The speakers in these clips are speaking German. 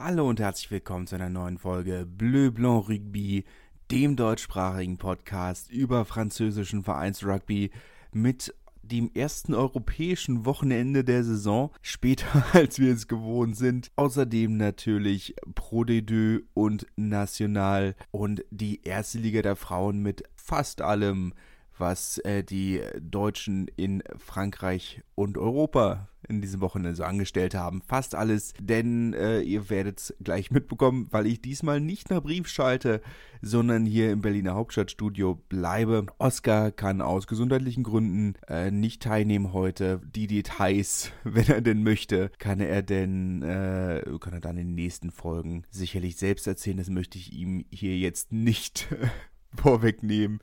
Hallo und herzlich willkommen zu einer neuen Folge Bleu Blanc Rugby, dem deutschsprachigen Podcast über französischen Vereinsrugby mit dem ersten europäischen Wochenende der Saison, später als wir es gewohnt sind. Außerdem natürlich Pro D2 und National und die erste Liga der Frauen mit fast allem, was äh, die Deutschen in Frankreich und Europa in diesem Wochenende so angestellt haben. Fast alles, denn äh, ihr werdet es gleich mitbekommen, weil ich diesmal nicht nach Brief schalte, sondern hier im Berliner Hauptstadtstudio bleibe. Oscar kann aus gesundheitlichen Gründen äh, nicht teilnehmen heute. Die Details, wenn er denn möchte, kann er denn, äh, kann er dann in den nächsten Folgen sicherlich selbst erzählen. Das möchte ich ihm hier jetzt nicht vorwegnehmen.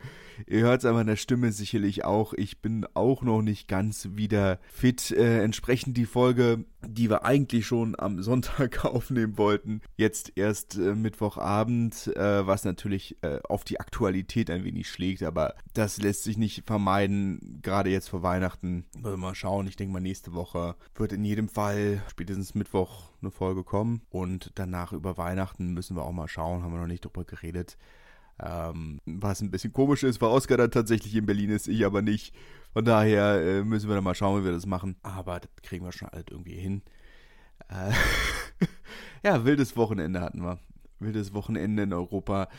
Ihr hört es aber in der Stimme sicherlich auch. Ich bin auch noch nicht ganz wieder fit. Äh, entsprechend die Folge, die wir eigentlich schon am Sonntag aufnehmen wollten, jetzt erst äh, Mittwochabend, äh, was natürlich äh, auf die Aktualität ein wenig schlägt, aber das lässt sich nicht vermeiden, gerade jetzt vor Weihnachten. Also mal schauen, ich denke mal nächste Woche wird in jedem Fall spätestens Mittwoch eine Folge kommen und danach über Weihnachten müssen wir auch mal schauen, haben wir noch nicht drüber geredet ähm, was ein bisschen komisch ist, weil Oscar dann tatsächlich in Berlin ist, ich aber nicht. Von daher äh, müssen wir dann mal schauen, wie wir das machen. Aber das kriegen wir schon alles irgendwie hin. Äh, ja, wildes Wochenende hatten wir. Wildes Wochenende in Europa.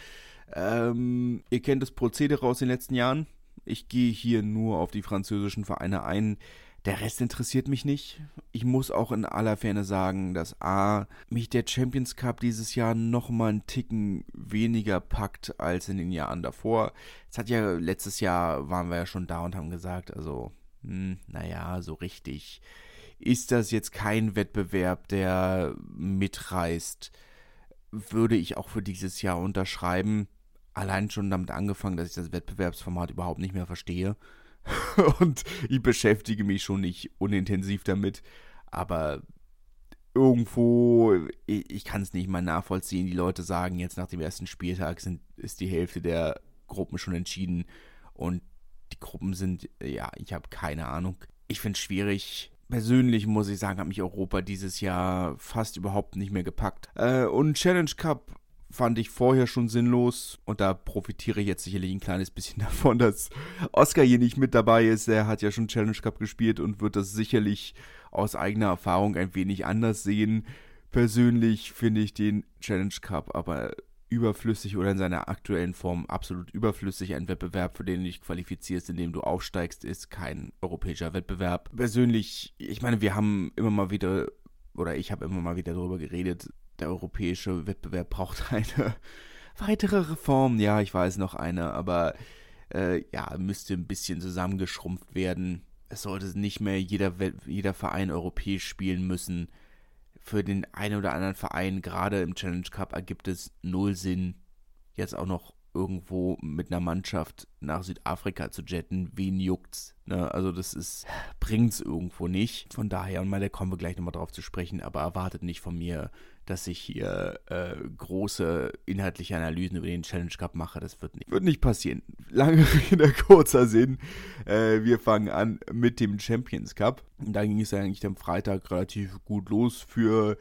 Ähm, ihr kennt das Prozedere aus den letzten Jahren. Ich gehe hier nur auf die französischen Vereine ein. Der Rest interessiert mich nicht. Ich muss auch in aller Ferne sagen, dass A, mich der Champions Cup dieses Jahr noch mal einen Ticken weniger packt als in den Jahren davor. Es hat ja letztes Jahr waren wir ja schon da und haben gesagt, also, hm, naja, so richtig ist das jetzt kein Wettbewerb, der mitreißt. Würde ich auch für dieses Jahr unterschreiben. Allein schon damit angefangen, dass ich das Wettbewerbsformat überhaupt nicht mehr verstehe. und ich beschäftige mich schon nicht unintensiv damit, aber irgendwo, ich, ich kann es nicht mal nachvollziehen. Die Leute sagen jetzt nach dem ersten Spieltag sind, ist die Hälfte der Gruppen schon entschieden und die Gruppen sind, ja, ich habe keine Ahnung. Ich finde es schwierig. Persönlich muss ich sagen, hat mich Europa dieses Jahr fast überhaupt nicht mehr gepackt. Äh, und Challenge Cup fand ich vorher schon sinnlos und da profitiere ich jetzt sicherlich ein kleines bisschen davon, dass Oscar hier nicht mit dabei ist. Er hat ja schon Challenge Cup gespielt und wird das sicherlich aus eigener Erfahrung ein wenig anders sehen. Persönlich finde ich den Challenge Cup aber überflüssig oder in seiner aktuellen Form absolut überflüssig. Ein Wettbewerb, für den du dich qualifizierst, indem du aufsteigst, ist kein europäischer Wettbewerb. Persönlich, ich meine, wir haben immer mal wieder oder ich habe immer mal wieder darüber geredet, der europäische Wettbewerb braucht eine weitere Reform. Ja, ich weiß noch eine, aber äh, ja, müsste ein bisschen zusammengeschrumpft werden. Es sollte nicht mehr jeder, jeder Verein europäisch spielen müssen. Für den einen oder anderen Verein, gerade im Challenge Cup, ergibt es null Sinn, jetzt auch noch irgendwo mit einer Mannschaft nach Südafrika zu jetten, wen juckt's? Ne? Also das ist, bringt's irgendwo nicht. Von daher, und mal, da kommen wir gleich nochmal drauf zu sprechen, aber erwartet nicht von mir, dass ich hier äh, große inhaltliche Analysen über den Challenge Cup mache. Das wird nicht, wird nicht passieren. Lange Rede, kurzer Sinn. Äh, wir fangen an mit dem Champions Cup. Da ging es eigentlich am Freitag relativ gut los für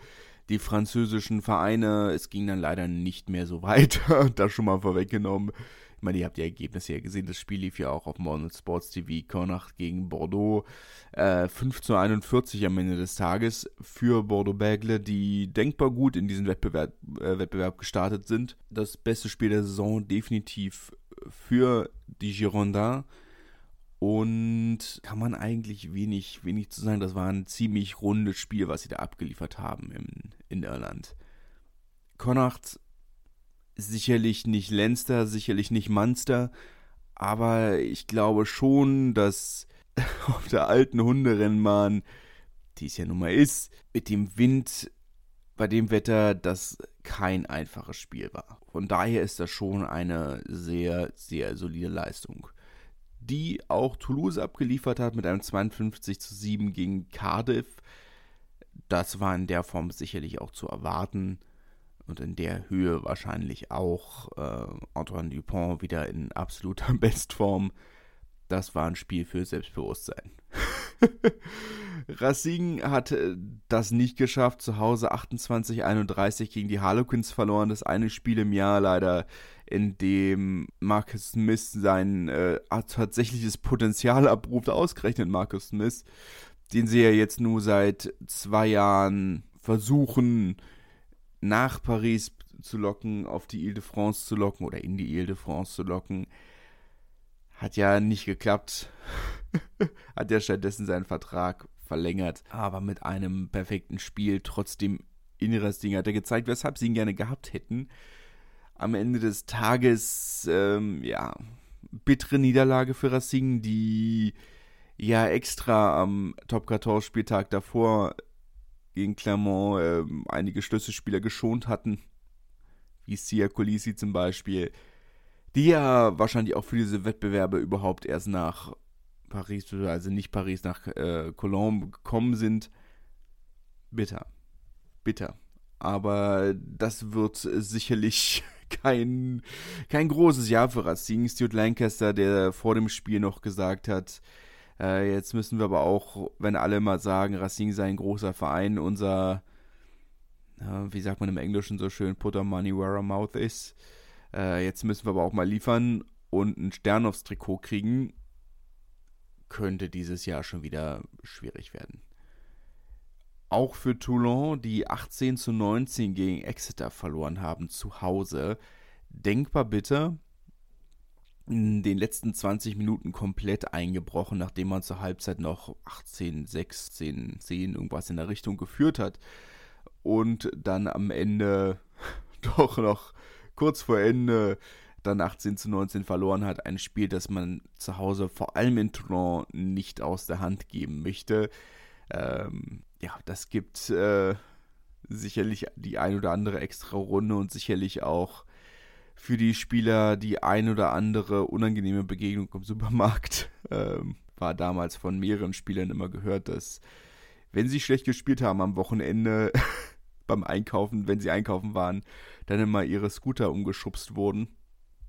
die französischen Vereine. Es ging dann leider nicht mehr so weiter, das schon mal vorweggenommen. Ich meine, ihr habt die Ergebnisse ja gesehen. Das Spiel lief ja auch auf Modern Sports TV. Connacht gegen Bordeaux. Äh, 5 zu 41 am Ende des Tages für Bordeaux-Bägle, die denkbar gut in diesen Wettbewerb, äh, Wettbewerb gestartet sind. Das beste Spiel der Saison definitiv für die Girondins. Und kann man eigentlich wenig, wenig zu sagen. Das war ein ziemlich rundes Spiel, was sie da abgeliefert haben in, in Irland. Connacht sicherlich nicht Leinster, sicherlich nicht Munster, aber ich glaube schon, dass auf der alten Hunderennbahn, die es ja nun mal ist, mit dem Wind bei dem Wetter das kein einfaches Spiel war. Von daher ist das schon eine sehr, sehr solide Leistung die auch Toulouse abgeliefert hat mit einem 52 zu 7 gegen Cardiff. Das war in der Form sicherlich auch zu erwarten und in der Höhe wahrscheinlich auch äh, Antoine Dupont wieder in absoluter Bestform. Das war ein Spiel für Selbstbewusstsein. Racing hat äh, das nicht geschafft. Zu Hause 28-31 gegen die Harlequins verloren. Das eine Spiel im Jahr leider, in dem Marcus Smith sein äh, tatsächliches Potenzial abruft. Ausgerechnet Marcus Smith, den sie ja jetzt nur seit zwei Jahren versuchen, nach Paris zu locken, auf die Ile de France zu locken oder in die Ile de France zu locken. Hat ja nicht geklappt. Hat ja stattdessen seinen Vertrag verlängert, aber mit einem perfekten Spiel, trotzdem inneres Ding hat er gezeigt, weshalb sie ihn gerne gehabt hätten. Am Ende des Tages, ähm, ja, bittere Niederlage für Racing, die ja extra am Top 14 Spieltag davor gegen Clermont ähm, einige Schlüsselspieler geschont hatten, wie Sia Colisi zum Beispiel, die ja wahrscheinlich auch für diese Wettbewerbe überhaupt erst nach Paris, also nicht Paris, nach äh, Cologne gekommen sind. Bitter. Bitter. Aber das wird sicherlich kein, kein großes Jahr für Racing. Stuart Lancaster, der vor dem Spiel noch gesagt hat, äh, jetzt müssen wir aber auch, wenn alle mal sagen, Racing sei ein großer Verein, unser, äh, wie sagt man im Englischen so schön, put our money where our mouth is. Äh, jetzt müssen wir aber auch mal liefern und einen Stern aufs Trikot kriegen könnte dieses Jahr schon wieder schwierig werden. Auch für Toulon, die 18 zu 19 gegen Exeter verloren haben zu Hause. Denkbar bitter. In den letzten 20 Minuten komplett eingebrochen, nachdem man zur Halbzeit noch 18, 16, 10 irgendwas in der Richtung geführt hat. Und dann am Ende doch noch kurz vor Ende dann 18 zu 19 verloren hat. Ein Spiel, das man zu Hause vor allem in Toulon nicht aus der Hand geben möchte. Ähm, ja, das gibt äh, sicherlich die ein oder andere extra Runde und sicherlich auch für die Spieler die ein oder andere unangenehme Begegnung im Supermarkt. Ähm, war damals von mehreren Spielern immer gehört, dass wenn sie schlecht gespielt haben am Wochenende beim Einkaufen, wenn sie einkaufen waren, dann immer ihre Scooter umgeschubst wurden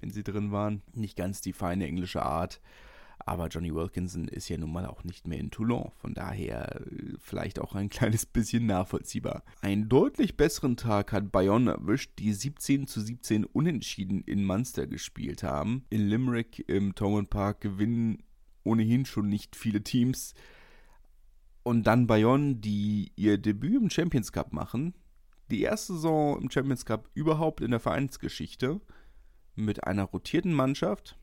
wenn sie drin waren. Nicht ganz die feine englische Art. Aber Johnny Wilkinson ist ja nun mal auch nicht mehr in Toulon. Von daher äh, vielleicht auch ein kleines bisschen nachvollziehbar. Einen deutlich besseren Tag hat Bayonne erwischt, die 17 zu 17 unentschieden in Munster gespielt haben. In Limerick im Thomond Park gewinnen ohnehin schon nicht viele Teams. Und dann Bayonne, die ihr Debüt im Champions Cup machen. Die erste Saison im Champions Cup überhaupt in der Vereinsgeschichte mit einer rotierten Mannschaft,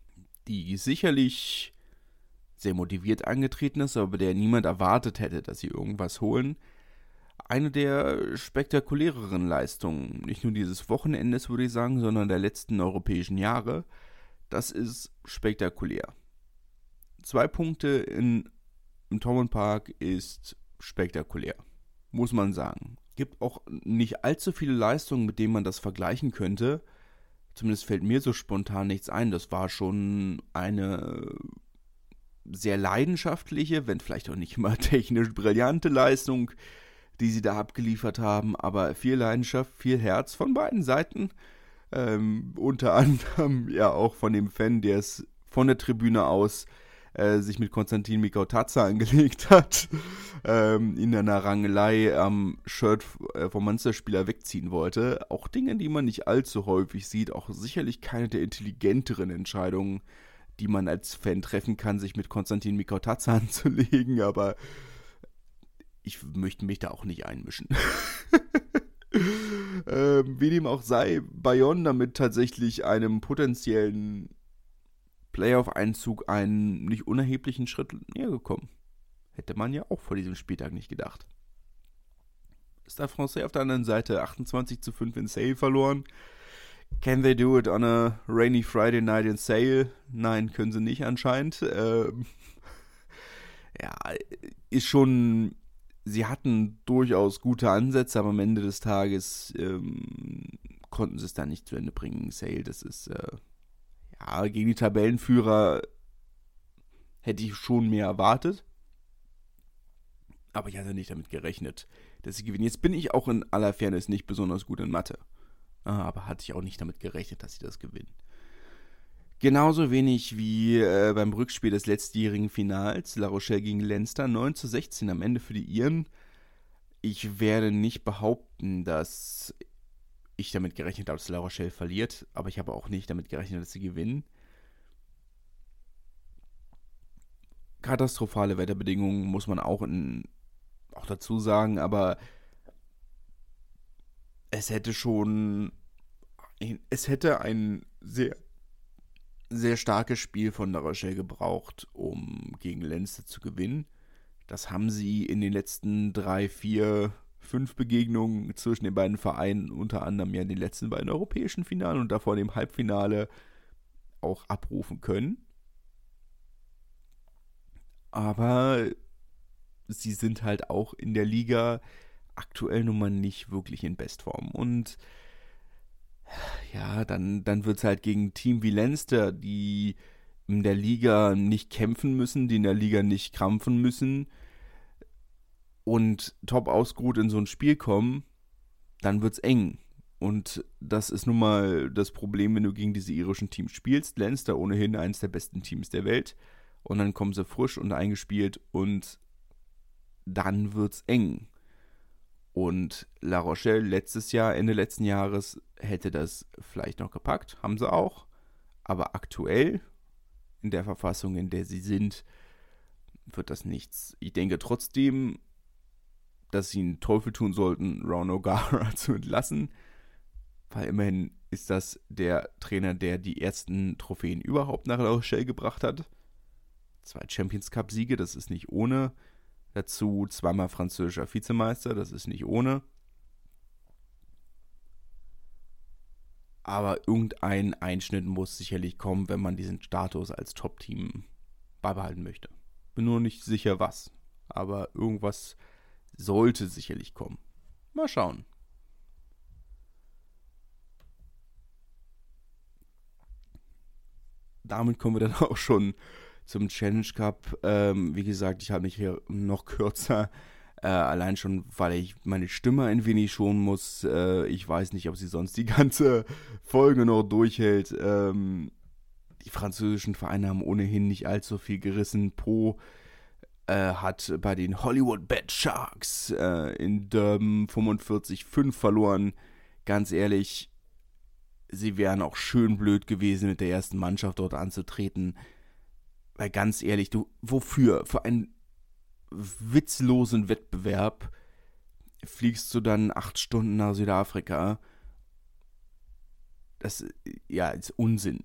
die sicherlich sehr motiviert angetreten ist, aber der niemand erwartet hätte, dass sie irgendwas holen. Eine der spektakuläreren Leistungen, nicht nur dieses Wochenendes, würde ich sagen, sondern der letzten europäischen Jahre. Das ist spektakulär. Zwei Punkte in, im Thomond Park ist spektakulär, muss man sagen. Gibt auch nicht allzu viele Leistungen, mit denen man das vergleichen könnte. Zumindest fällt mir so spontan nichts ein. Das war schon eine sehr leidenschaftliche, wenn vielleicht auch nicht immer technisch brillante Leistung, die sie da abgeliefert haben, aber viel Leidenschaft, viel Herz von beiden Seiten. Ähm, unter anderem ja auch von dem Fan, der es von der Tribüne aus äh, sich mit Konstantin Mikau-Tatza angelegt hat, ähm, in einer Rangelei am Shirt äh, vom Monsterspieler wegziehen wollte. Auch Dinge, die man nicht allzu häufig sieht, auch sicherlich keine der intelligenteren Entscheidungen, die man als Fan treffen kann, sich mit Konstantin Mikau-Tatza anzulegen, aber ich möchte mich da auch nicht einmischen. ähm, wie dem auch sei, Bayonne damit tatsächlich einem potenziellen Playoff-Einzug einen nicht unerheblichen Schritt näher gekommen. Hätte man ja auch vor diesem Spieltag nicht gedacht. Stade Francais auf der anderen Seite 28 zu 5 in Sale verloren. Can they do it on a rainy Friday night in Sale? Nein, können sie nicht anscheinend. Ähm, ja, ist schon. Sie hatten durchaus gute Ansätze, aber am Ende des Tages ähm, konnten sie es da nicht zu Ende bringen. Sale, das ist äh, ja, gegen die Tabellenführer hätte ich schon mehr erwartet. Aber ich hatte nicht damit gerechnet, dass sie gewinnen. Jetzt bin ich auch in aller Fairness nicht besonders gut in Mathe. Aber hatte ich auch nicht damit gerechnet, dass sie das gewinnen. Genauso wenig wie äh, beim Rückspiel des letztjährigen Finals, La Rochelle gegen Leinster, 9 zu 16 am Ende für die Iren. Ich werde nicht behaupten, dass ich damit gerechnet habe, dass La Rochelle verliert, aber ich habe auch nicht damit gerechnet, dass sie gewinnen. Katastrophale Wetterbedingungen muss man auch, in, auch dazu sagen, aber es hätte schon, es hätte ein sehr, sehr starkes Spiel von La Rochelle gebraucht, um gegen Leinster zu gewinnen. Das haben sie in den letzten drei, vier, fünf Begegnungen zwischen den beiden Vereinen, unter anderem ja in den letzten beiden europäischen Finalen und davor dem Halbfinale auch abrufen können. Aber sie sind halt auch in der Liga aktuell nun mal nicht wirklich in Bestform. Und ja, dann, dann wird es halt gegen ein Team wie Leinster, die in der Liga nicht kämpfen müssen, die in der Liga nicht krampfen müssen und top ausgeruht in so ein Spiel kommen, dann wird es eng. Und das ist nun mal das Problem, wenn du gegen diese irischen Teams spielst. Leinster ohnehin eines der besten Teams der Welt. Und dann kommen sie frisch und eingespielt und dann wird es eng. Und La Rochelle letztes Jahr, Ende letzten Jahres, hätte das vielleicht noch gepackt, haben sie auch. Aber aktuell, in der Verfassung, in der sie sind, wird das nichts. Ich denke trotzdem, dass sie einen Teufel tun sollten, Ron O'Gara zu entlassen. Weil immerhin ist das der Trainer, der die ersten Trophäen überhaupt nach La Rochelle gebracht hat. Zwei Champions Cup-Siege, das ist nicht ohne. Dazu zweimal französischer Vizemeister, das ist nicht ohne. Aber irgendein Einschnitt muss sicherlich kommen, wenn man diesen Status als Top-Team beibehalten möchte. Bin nur nicht sicher, was. Aber irgendwas sollte sicherlich kommen. Mal schauen. Damit kommen wir dann auch schon zum Challenge Cup. Ähm, wie gesagt, ich habe mich hier noch kürzer. Äh, allein schon, weil ich meine Stimme ein wenig schonen muss. Äh, ich weiß nicht, ob sie sonst die ganze Folge noch durchhält. Ähm, die französischen Vereine haben ohnehin nicht allzu viel gerissen. Po äh, hat bei den Hollywood Bad Sharks äh, in Durban 45-5 verloren. Ganz ehrlich, sie wären auch schön blöd gewesen, mit der ersten Mannschaft dort anzutreten. Weil ganz ehrlich, du, wofür? Für einen witzlosen Wettbewerb fliegst du dann acht Stunden nach Südafrika. Das, ja, ist Unsinn.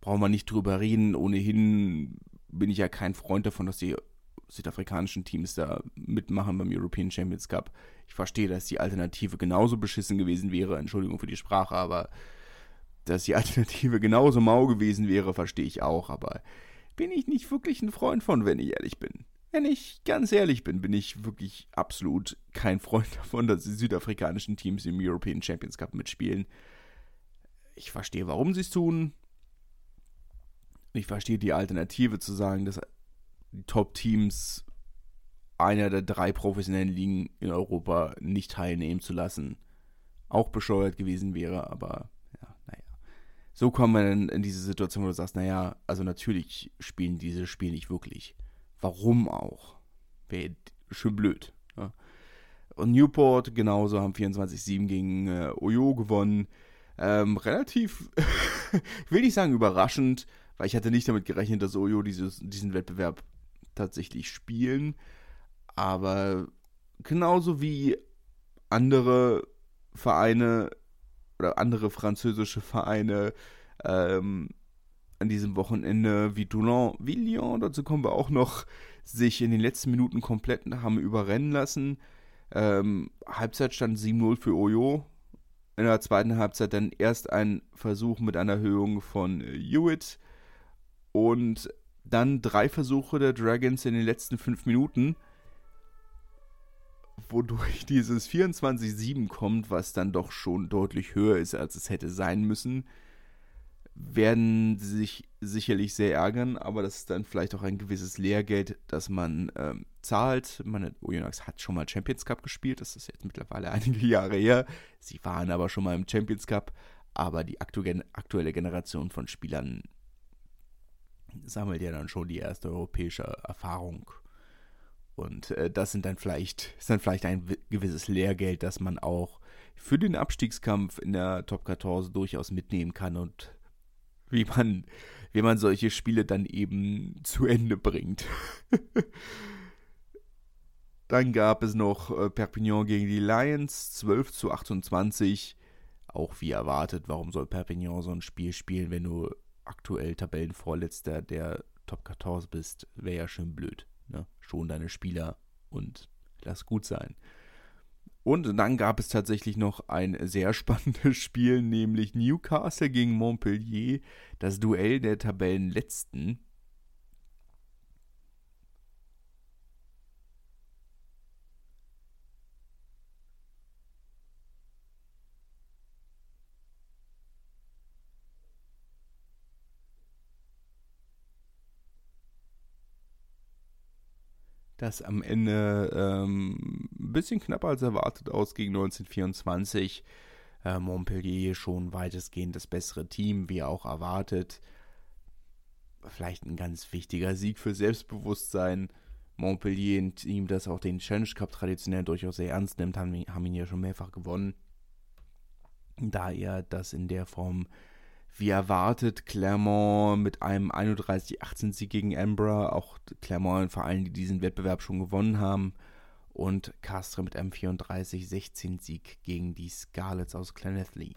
Brauchen wir nicht drüber reden. Ohnehin bin ich ja kein Freund davon, dass die südafrikanischen Teams da mitmachen beim European Champions Cup. Ich verstehe, dass die Alternative genauso beschissen gewesen wäre. Entschuldigung für die Sprache, aber dass die Alternative genauso mau gewesen wäre, verstehe ich auch. Aber bin ich nicht wirklich ein Freund von, wenn ich ehrlich bin. Wenn ich ganz ehrlich bin, bin ich wirklich absolut kein Freund davon, dass die südafrikanischen Teams im European Champions Cup mitspielen. Ich verstehe, warum sie es tun. Ich verstehe die Alternative zu sagen, dass die Top-Teams einer der drei professionellen Ligen in Europa nicht teilnehmen zu lassen. Auch bescheuert gewesen wäre, aber so kommen wir dann in diese Situation, wo du sagst, naja, also natürlich spielen diese Spiele nicht wirklich. Warum auch? Wäre schön blöd. Ja. Und Newport genauso haben 24-7 gegen äh, Oyo gewonnen. Ähm, relativ, ich will nicht sagen überraschend, weil ich hatte nicht damit gerechnet, dass Oyo dieses, diesen Wettbewerb tatsächlich spielen. Aber genauso wie andere Vereine oder andere französische Vereine ähm, an diesem Wochenende wie Toulon, wie Lyon, dazu kommen wir auch noch, sich in den letzten Minuten komplett haben überrennen lassen. Ähm, Halbzeitstand 7-0 für Oyo. In der zweiten Halbzeit dann erst ein Versuch mit einer Erhöhung von Hewitt und dann drei Versuche der Dragons in den letzten fünf Minuten wodurch dieses 24-7 kommt, was dann doch schon deutlich höher ist, als es hätte sein müssen, werden sie sich sicherlich sehr ärgern, aber das ist dann vielleicht auch ein gewisses Lehrgeld, das man ähm, zahlt. Meine Oyonnax hat schon mal Champions Cup gespielt, das ist jetzt mittlerweile einige Jahre her. Sie waren aber schon mal im Champions Cup, aber die aktuelle Generation von Spielern sammelt ja dann schon die erste europäische Erfahrung. Und äh, das sind dann vielleicht, ist dann vielleicht ein gewisses Lehrgeld, das man auch für den Abstiegskampf in der Top 14 durchaus mitnehmen kann und wie man, wie man solche Spiele dann eben zu Ende bringt. dann gab es noch äh, Perpignan gegen die Lions, 12 zu 28. Auch wie erwartet, warum soll Perpignan so ein Spiel spielen, wenn du aktuell Tabellenvorletzter der Top 14 bist? Wäre ja schön blöd. Ne? Schon deine Spieler und lass gut sein. Und dann gab es tatsächlich noch ein sehr spannendes Spiel, nämlich Newcastle gegen Montpellier, das Duell der Tabellenletzten. Das am Ende ähm, ein bisschen knapper als erwartet ausging 1924. Äh, Montpellier schon weitestgehend das bessere Team, wie auch erwartet. Vielleicht ein ganz wichtiger Sieg für Selbstbewusstsein. Montpellier, ein Team, das auch den Challenge Cup traditionell durchaus sehr ernst nimmt, haben, haben ihn ja schon mehrfach gewonnen. Da er das in der Form wie erwartet, Clermont mit einem 31-18-Sieg gegen Embra, auch Clermont ein Verein, die diesen Wettbewerb schon gewonnen haben. Und Castres mit einem 34-16-Sieg gegen die Scarlets aus Llanelli.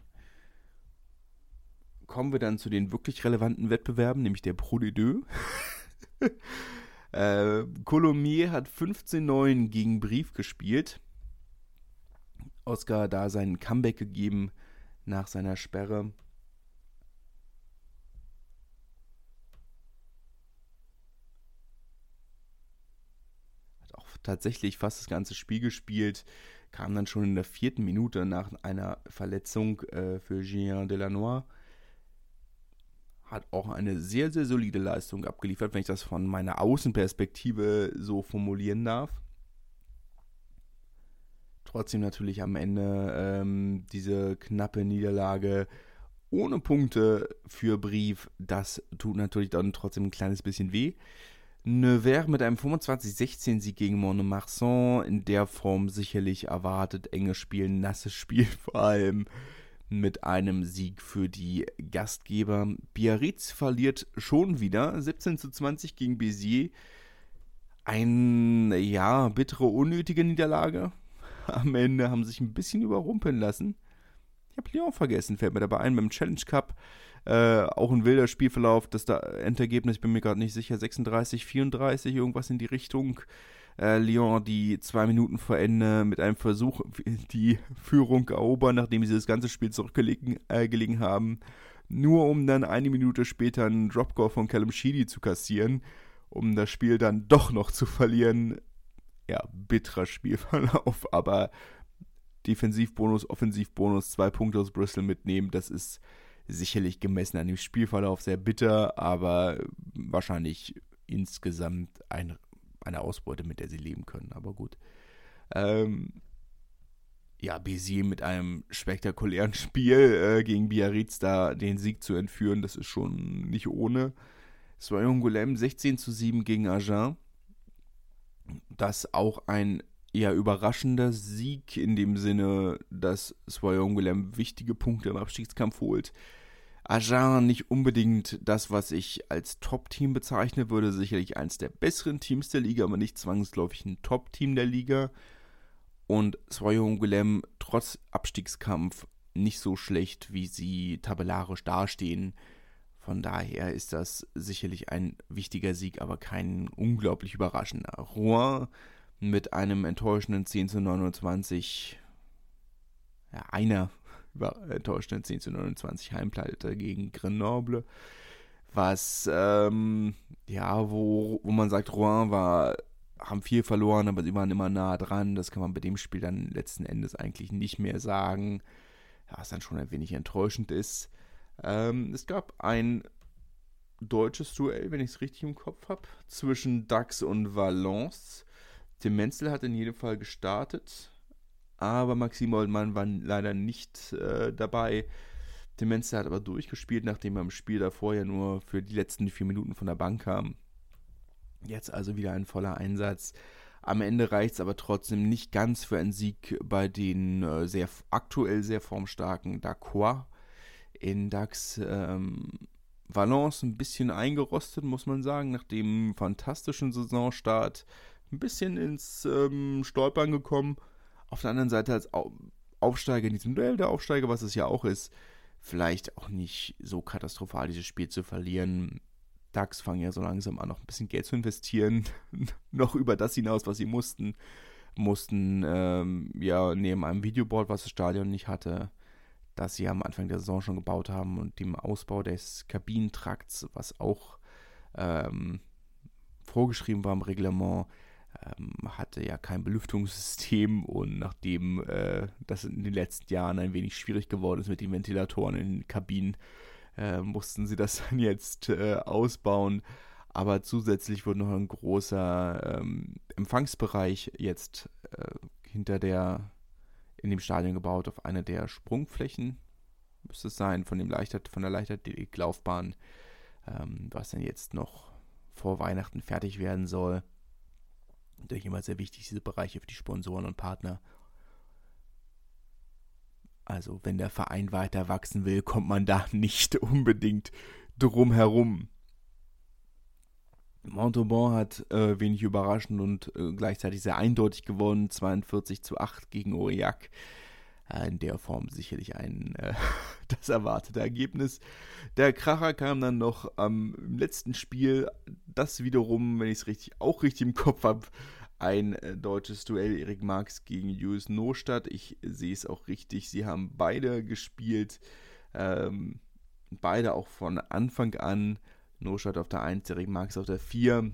Kommen wir dann zu den wirklich relevanten Wettbewerben, nämlich der Pro de Deux. äh, Colomiers hat 15-9 gegen Brief gespielt. Oscar da seinen Comeback gegeben nach seiner Sperre. Tatsächlich fast das ganze Spiel gespielt, kam dann schon in der vierten Minute nach einer Verletzung äh, für Julien Delanois. Hat auch eine sehr, sehr solide Leistung abgeliefert, wenn ich das von meiner Außenperspektive so formulieren darf. Trotzdem natürlich am Ende ähm, diese knappe Niederlage ohne Punkte für Brief. Das tut natürlich dann trotzdem ein kleines bisschen weh. Nevers mit einem 25-16-Sieg gegen Montmarsan in der Form sicherlich erwartet. Enges Spiel, nasses Spiel vor allem mit einem Sieg für die Gastgeber. Biarritz verliert schon wieder 17 zu 20 gegen Béziers. Eine, ja, bittere, unnötige Niederlage. Am Ende haben sie sich ein bisschen überrumpeln lassen. Ich habe Lyon vergessen, fällt mir dabei ein beim Challenge Cup äh, auch ein wilder Spielverlauf, das da Endergebnis, ich bin mir gerade nicht sicher, 36, 34, irgendwas in die Richtung. Äh, Lyon, die zwei Minuten vor Ende mit einem Versuch die Führung erobern, nachdem sie das ganze Spiel zurückgelegen äh, gelegen haben, nur um dann eine Minute später einen Dropgoal von Callum Sheedy zu kassieren, um das Spiel dann doch noch zu verlieren. Ja, bitterer Spielverlauf, aber Defensivbonus, Offensivbonus, zwei Punkte aus Bristol mitnehmen, das ist sicherlich gemessen an dem Spielverlauf sehr bitter, aber wahrscheinlich insgesamt ein, eine Ausbeute, mit der sie leben können. Aber gut. Ähm, ja, Bézier mit einem spektakulären Spiel äh, gegen Biarritz da den Sieg zu entführen, das ist schon nicht ohne. Soyon Golem 16 zu 7 gegen Agen. Das auch ein eher überraschender Sieg in dem Sinne, dass Soyon Golem wichtige Punkte im Abstiegskampf holt. Agen nicht unbedingt das, was ich als Top-Team bezeichnen würde. Sicherlich eines der besseren Teams der Liga, aber nicht zwangsläufig ein Top-Team der Liga. Und Soyon Golem trotz Abstiegskampf nicht so schlecht, wie sie tabellarisch dastehen. Von daher ist das sicherlich ein wichtiger Sieg, aber kein unglaublich überraschender. Rouen mit einem enttäuschenden 10 zu 29, ja, einer enttäuschenden 10 zu 29 Heimpleite gegen Grenoble. Was, ähm, ja, wo, wo man sagt, Rouen war, haben viel verloren, aber sie waren immer nah dran. Das kann man bei dem Spiel dann letzten Endes eigentlich nicht mehr sagen. Ja, was dann schon ein wenig enttäuschend ist. Ähm, es gab ein deutsches Duell, wenn ich es richtig im Kopf habe, zwischen Dax und Valence. Tim Menzel hat in jedem Fall gestartet, aber Maxim Oldmann war leider nicht äh, dabei. Menster hat aber durchgespielt, nachdem er im Spiel davor ja nur für die letzten vier Minuten von der Bank kam. Jetzt also wieder ein voller Einsatz. Am Ende reicht es aber trotzdem nicht ganz für einen Sieg bei den äh, sehr aktuell sehr formstarken Dacois in DAX. Ähm, Valence ein bisschen eingerostet, muss man sagen, nach dem fantastischen Saisonstart. Ein bisschen ins ähm, Stolpern gekommen. Auf der anderen Seite als Aufsteiger in diesem Duell, der Aufsteiger, was es ja auch ist, vielleicht auch nicht so katastrophal, dieses Spiel zu verlieren. DAX fangen ja so langsam an, noch ein bisschen Geld zu investieren, noch über das hinaus, was sie mussten. Mussten ähm, ja neben einem Videoboard, was das Stadion nicht hatte, das sie am Anfang der Saison schon gebaut haben und dem Ausbau des Kabinentrakts, was auch ähm, vorgeschrieben war im Reglement, ähm, hatte ja kein Belüftungssystem und nachdem äh, das in den letzten Jahren ein wenig schwierig geworden ist mit den Ventilatoren in den Kabinen, äh, mussten sie das dann jetzt äh, ausbauen. Aber zusätzlich wurde noch ein großer ähm, Empfangsbereich jetzt äh, hinter der, in dem Stadion gebaut, auf einer der Sprungflächen, müsste es sein, von, dem Leichter, von der Leichtathletik-Laufbahn, ähm, was dann jetzt noch vor Weihnachten fertig werden soll. Natürlich immer sehr wichtig, diese Bereiche für die Sponsoren und Partner. Also wenn der Verein weiter wachsen will, kommt man da nicht unbedingt drum herum. Montauban hat äh, wenig überraschend und äh, gleichzeitig sehr eindeutig gewonnen, 42 zu 8 gegen Aurillac. Äh, in der Form sicherlich ein äh, das erwartete Ergebnis. Der Kracher kam dann noch am letzten Spiel, das wiederum, wenn ich es richtig auch richtig im Kopf habe, ein äh, deutsches Duell Erik Marx gegen Julius Nostadt. Ich sehe es auch richtig. Sie haben beide gespielt. Ähm, beide auch von Anfang an. Nostadt auf der 1, Erik Marx auf der 4.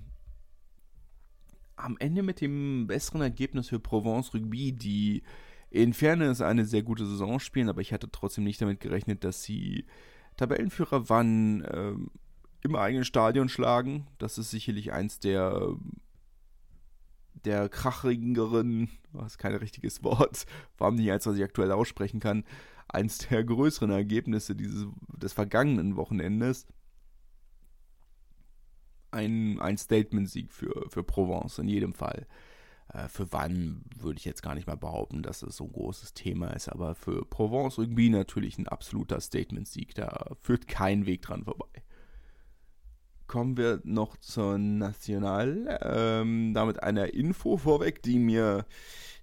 Am Ende mit dem besseren Ergebnis für Provence Rugby, die in Fairness eine sehr gute Saison spielen, aber ich hatte trotzdem nicht damit gerechnet, dass sie Tabellenführer wann äh, im eigenen Stadion schlagen. Das ist sicherlich eins der der krachigeren, das ist kein richtiges Wort, allem nicht eins, was ich aktuell aussprechen kann, eins der größeren Ergebnisse dieses, des vergangenen Wochenendes. Ein, ein Statement-Sieg für, für Provence in jedem Fall. Äh, für wann würde ich jetzt gar nicht mal behaupten, dass es so ein großes Thema ist, aber für Provence Rugby natürlich ein absoluter Statement-Sieg. Da führt kein Weg dran vorbei kommen wir noch zur National. Ähm, damit einer Info vorweg, die mir,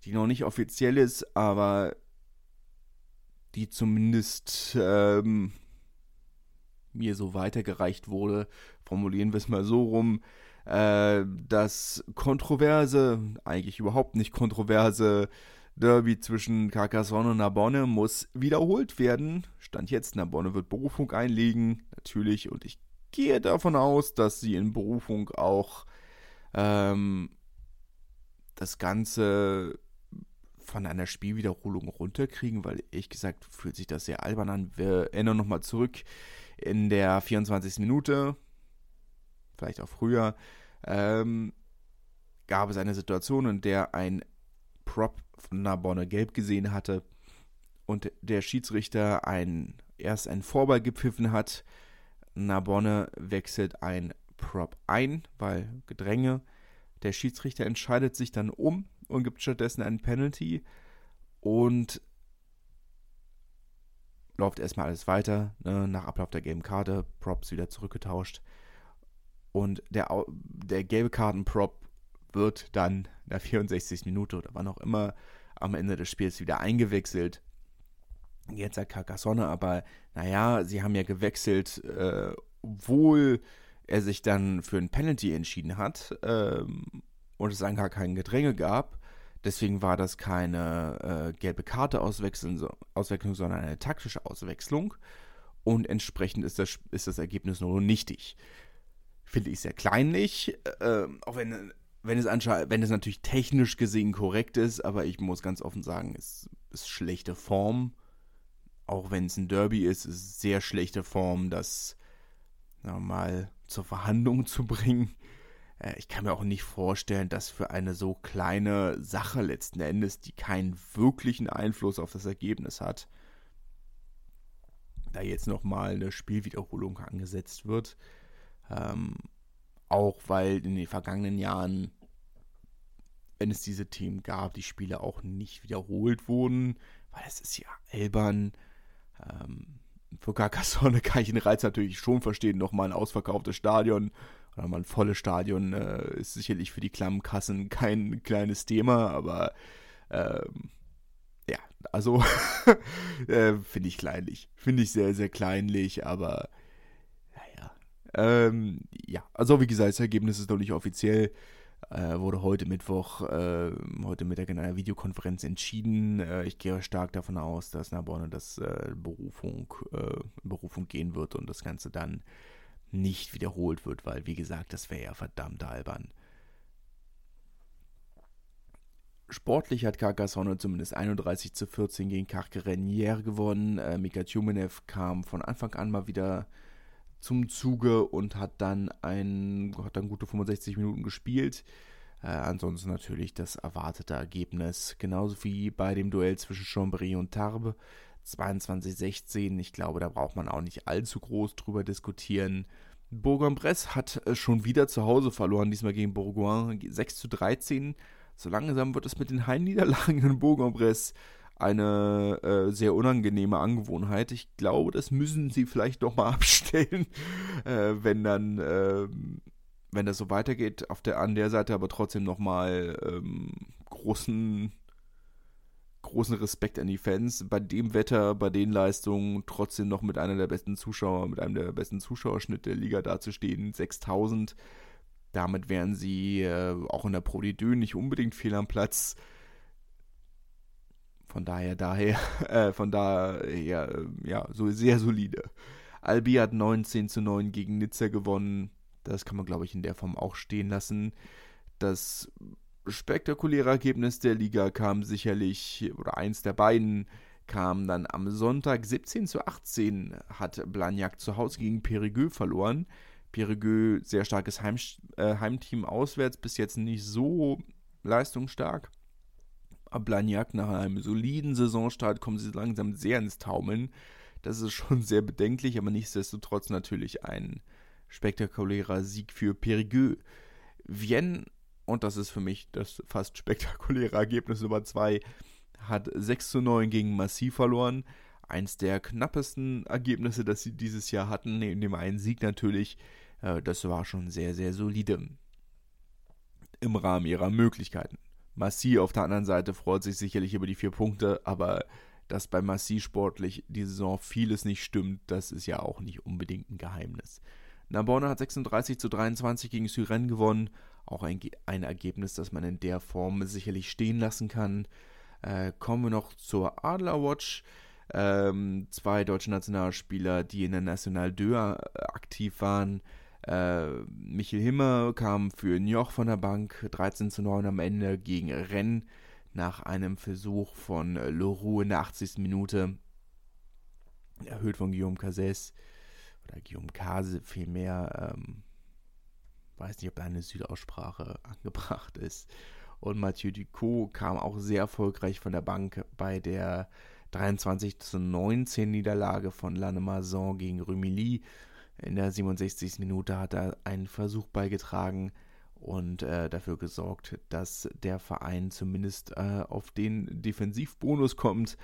die noch nicht offiziell ist, aber die zumindest ähm, mir so weitergereicht wurde. Formulieren wir es mal so rum. Äh, das kontroverse, eigentlich überhaupt nicht kontroverse Derby zwischen Carcassonne und Narbonne muss wiederholt werden. Stand jetzt, Narbonne wird Berufung einlegen, natürlich, und ich gehe davon aus, dass sie in Berufung auch ähm, das Ganze von einer Spielwiederholung runterkriegen, weil ehrlich gesagt fühlt sich das sehr albern an. Wir erinnern nochmal zurück in der 24. Minute, vielleicht auch früher, ähm, gab es eine Situation, in der ein Prop von Narbonne gelb gesehen hatte und der Schiedsrichter ein, erst einen Vorball gepfiffen hat, Narbonne wechselt ein Prop ein, weil Gedränge. Der Schiedsrichter entscheidet sich dann um und gibt stattdessen einen Penalty und läuft erstmal alles weiter. Ne? Nach Ablauf der gelben Karte, Props wieder zurückgetauscht. Und der, der gelbe Karten-Prop wird dann in der 64. Minute oder wann auch immer am Ende des Spiels wieder eingewechselt jetzt sagt Carcassonne, aber naja, sie haben ja gewechselt, äh, obwohl er sich dann für ein Penalty entschieden hat ähm, und es dann gar kein Gedränge gab. Deswegen war das keine äh, gelbe Karte Auswechslung, sondern eine taktische Auswechslung. Und entsprechend ist das, ist das Ergebnis nur nichtig. Finde ich sehr kleinlich, äh, auch wenn, wenn, es wenn es natürlich technisch gesehen korrekt ist, aber ich muss ganz offen sagen, es ist schlechte Form auch wenn es ein Derby ist, ist es sehr schlechte Form, das mal zur Verhandlung zu bringen. Äh, ich kann mir auch nicht vorstellen, dass für eine so kleine Sache letzten Endes, die keinen wirklichen Einfluss auf das Ergebnis hat, da jetzt nochmal eine Spielwiederholung angesetzt wird. Ähm, auch weil in den vergangenen Jahren, wenn es diese Themen gab, die Spiele auch nicht wiederholt wurden, weil es ist ja albern. Ähm, für Carcassonne kann ich den Reiz natürlich schon verstehen, nochmal ein ausverkauftes Stadion oder mal ein volles Stadion äh, ist sicherlich für die Klammkassen kein kleines Thema, aber ähm, ja, also äh, finde ich kleinlich. Finde ich sehr, sehr kleinlich, aber. Ähm, ja, also wie gesagt, das Ergebnis ist noch nicht offiziell. Äh, wurde heute Mittwoch, äh, heute Mittag in einer Videokonferenz entschieden. Äh, ich gehe stark davon aus, dass Narbonne das äh, Berufung, äh, Berufung gehen wird und das Ganze dann nicht wiederholt wird, weil, wie gesagt, das wäre ja verdammt albern. Sportlich hat Carcassonne zumindest 31 zu 14 gegen Carquerenier gewonnen. Äh, Mika Tjumenev kam von Anfang an mal wieder zum Zuge und hat dann, ein, hat dann gute 65 Minuten gespielt. Äh, ansonsten natürlich das erwartete Ergebnis. Genauso wie bei dem Duell zwischen Chambéry und Tarbes. 22-16. Ich glaube, da braucht man auch nicht allzu groß drüber diskutieren. Bourg-en-Bresse hat äh, schon wieder zu Hause verloren, diesmal gegen Bourgoin 6 zu 13 so langsam wird es mit den Heimniederlagen in Bourg-en-Bresse eine äh, sehr unangenehme Angewohnheit. Ich glaube, das müssen sie vielleicht doch mal abstellen, äh, wenn dann, äh, wenn das so weitergeht. Auf der, an der Seite aber trotzdem nochmal ähm, großen, großen Respekt an die Fans. Bei dem Wetter, bei den Leistungen, trotzdem noch mit einer der besten Zuschauer, mit einem der besten Zuschauerschnitte der Liga dazustehen. 6000 damit wären sie äh, auch in der Pro D2 nicht unbedingt fehl am Platz. Von daher, daher, äh, von daher, äh, ja, so sehr solide. Albi hat 19 zu 9 gegen Nizza gewonnen. Das kann man, glaube ich, in der Form auch stehen lassen. Das spektakuläre Ergebnis der Liga kam sicherlich, oder eins der beiden kam dann am Sonntag 17 zu 18 hat Blagnac zu Hause gegen Périgueux verloren. Périgueux sehr starkes Heim, äh, Heimteam auswärts, bis jetzt nicht so leistungsstark. Blagnac nach einem soliden Saisonstart kommen sie langsam sehr ins Taumeln. Das ist schon sehr bedenklich, aber nichtsdestotrotz natürlich ein spektakulärer Sieg für Périgueux. Vienne, und das ist für mich das fast spektakuläre Ergebnis Nummer 2, hat 6 zu 9 gegen Massiv verloren. Eins der knappesten Ergebnisse, das sie dieses Jahr hatten, neben dem einen Sieg natürlich. Äh, das war schon sehr, sehr solide im Rahmen ihrer Möglichkeiten. Massi auf der anderen Seite freut sich sicherlich über die vier Punkte, aber dass bei Massi sportlich die Saison vieles nicht stimmt, das ist ja auch nicht unbedingt ein Geheimnis. Narbonne hat 36 zu 23 gegen Syren gewonnen, auch ein, ein, Ergebnis, das man in der Form sicherlich stehen lassen kann. Äh, kommen wir noch zur Adlerwatch. Ähm, zwei deutsche Nationalspieler, die in der National 2 äh, aktiv waren, äh, Michel Himmer kam für Njoch von der Bank 13 zu 9 am Ende gegen Rennes nach einem Versuch von Leroux in der 80. Minute. Erhöht von Guillaume Cases oder Guillaume Case vielmehr. Ähm, weiß nicht, ob da eine Südaussprache angebracht ist. Und Mathieu Ducot kam auch sehr erfolgreich von der Bank bei der 23 zu 19 Niederlage von Lannemazon gegen Rumilly. In der 67. Minute hat er einen Versuch beigetragen und äh, dafür gesorgt, dass der Verein zumindest äh, auf den Defensivbonus kommt,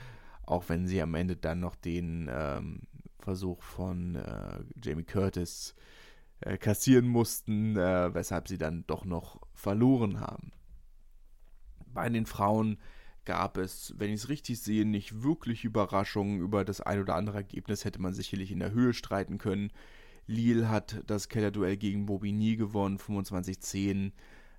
auch wenn sie am Ende dann noch den ähm, Versuch von äh, Jamie Curtis äh, kassieren mussten, äh, weshalb sie dann doch noch verloren haben. Bei den Frauen gab es, wenn ich es richtig sehe, nicht wirklich Überraschungen über das ein oder andere Ergebnis, hätte man sicherlich in der Höhe streiten können. Lille hat das Kellerduell gegen Bobigny gewonnen, 25-10.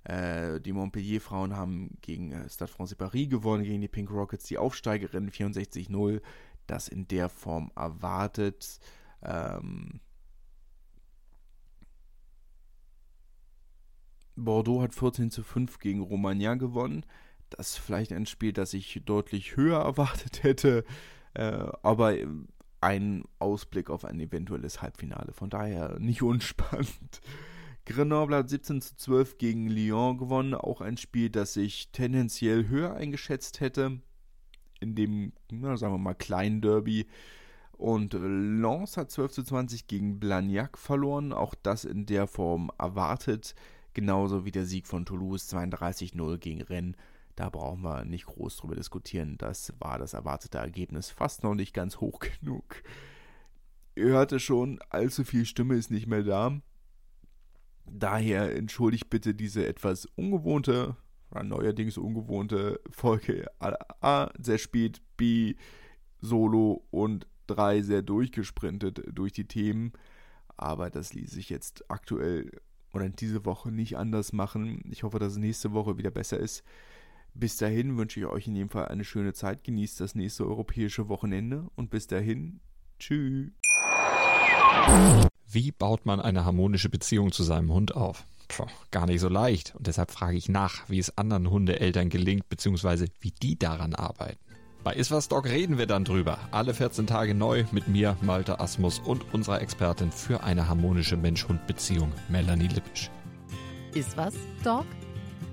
Äh, die Montpellier-Frauen haben gegen äh, Stade Francais Paris gewonnen, gegen die Pink Rockets, die Aufsteigerinnen 64-0. Das in der Form erwartet. Ähm, Bordeaux hat 14 zu 5 gegen Romagna gewonnen. Das ist vielleicht ein Spiel, das ich deutlich höher erwartet hätte. Äh, aber ein Ausblick auf ein eventuelles Halbfinale. Von daher nicht unspannend. Grenoble hat 17 zu 12 gegen Lyon gewonnen. Auch ein Spiel, das ich tendenziell höher eingeschätzt hätte. In dem, na, sagen wir mal, kleinen Derby. Und Lens hat 12 zu 20 gegen Blagnac verloren. Auch das in der Form erwartet. Genauso wie der Sieg von Toulouse 32-0 gegen Rennes. Da brauchen wir nicht groß drüber diskutieren. Das war das erwartete Ergebnis. Fast noch nicht ganz hoch genug. Ihr hörte schon, allzu viel Stimme ist nicht mehr da. Daher entschuldigt bitte diese etwas ungewohnte, neuerdings ungewohnte Folge A, sehr spät, B, Solo und 3 sehr durchgesprintet durch die Themen. Aber das ließ sich jetzt aktuell oder diese Woche nicht anders machen. Ich hoffe, dass es nächste Woche wieder besser ist. Bis dahin wünsche ich euch in jedem Fall eine schöne Zeit. Genießt das nächste europäische Wochenende und bis dahin, tschüss. Wie baut man eine harmonische Beziehung zu seinem Hund auf? Puh, gar nicht so leicht. Und deshalb frage ich nach, wie es anderen Hundeeltern gelingt, beziehungsweise wie die daran arbeiten. Bei Iswas Dog reden wir dann drüber. Alle 14 Tage neu mit mir, Malte Asmus und unserer Expertin für eine harmonische Mensch-Hund-Beziehung, Melanie Lippisch. Iswas Dog